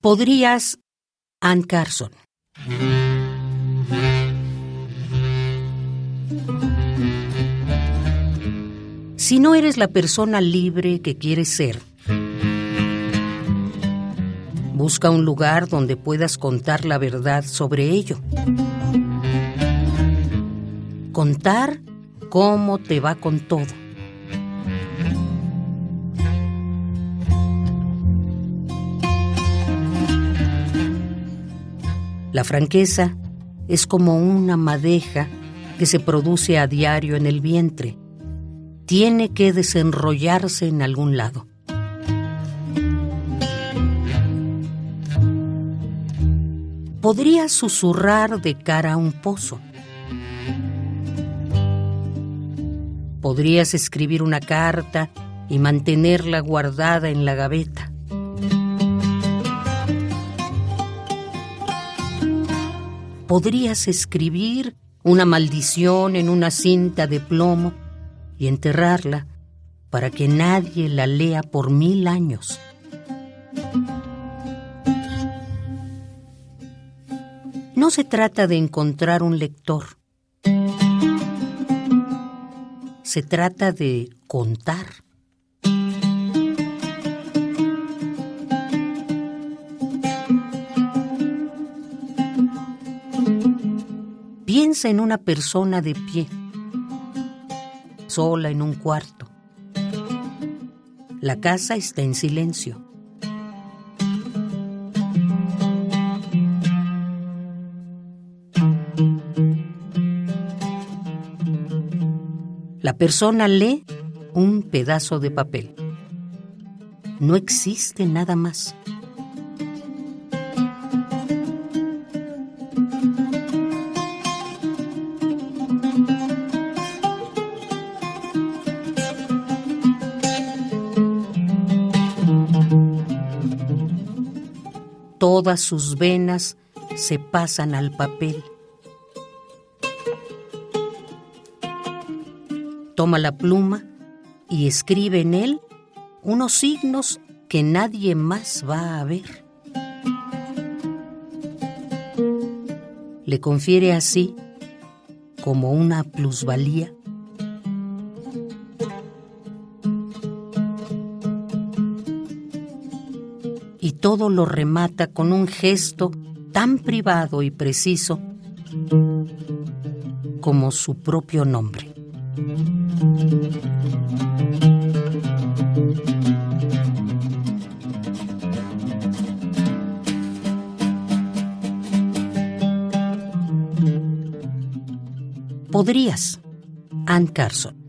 Podrías, Ann Carson. Si no eres la persona libre que quieres ser, busca un lugar donde puedas contar la verdad sobre ello. Contar cómo te va con todo. La franqueza es como una madeja que se produce a diario en el vientre. Tiene que desenrollarse en algún lado. Podrías susurrar de cara a un pozo. Podrías escribir una carta y mantenerla guardada en la gaveta. Podrías escribir una maldición en una cinta de plomo y enterrarla para que nadie la lea por mil años. No se trata de encontrar un lector. Se trata de contar. Piensa en una persona de pie, sola en un cuarto. La casa está en silencio. La persona lee un pedazo de papel. No existe nada más. Todas sus venas se pasan al papel. Toma la pluma y escribe en él unos signos que nadie más va a ver. Le confiere así, como una plusvalía, todo lo remata con un gesto tan privado y preciso como su propio nombre. Podrías, Ann Carson.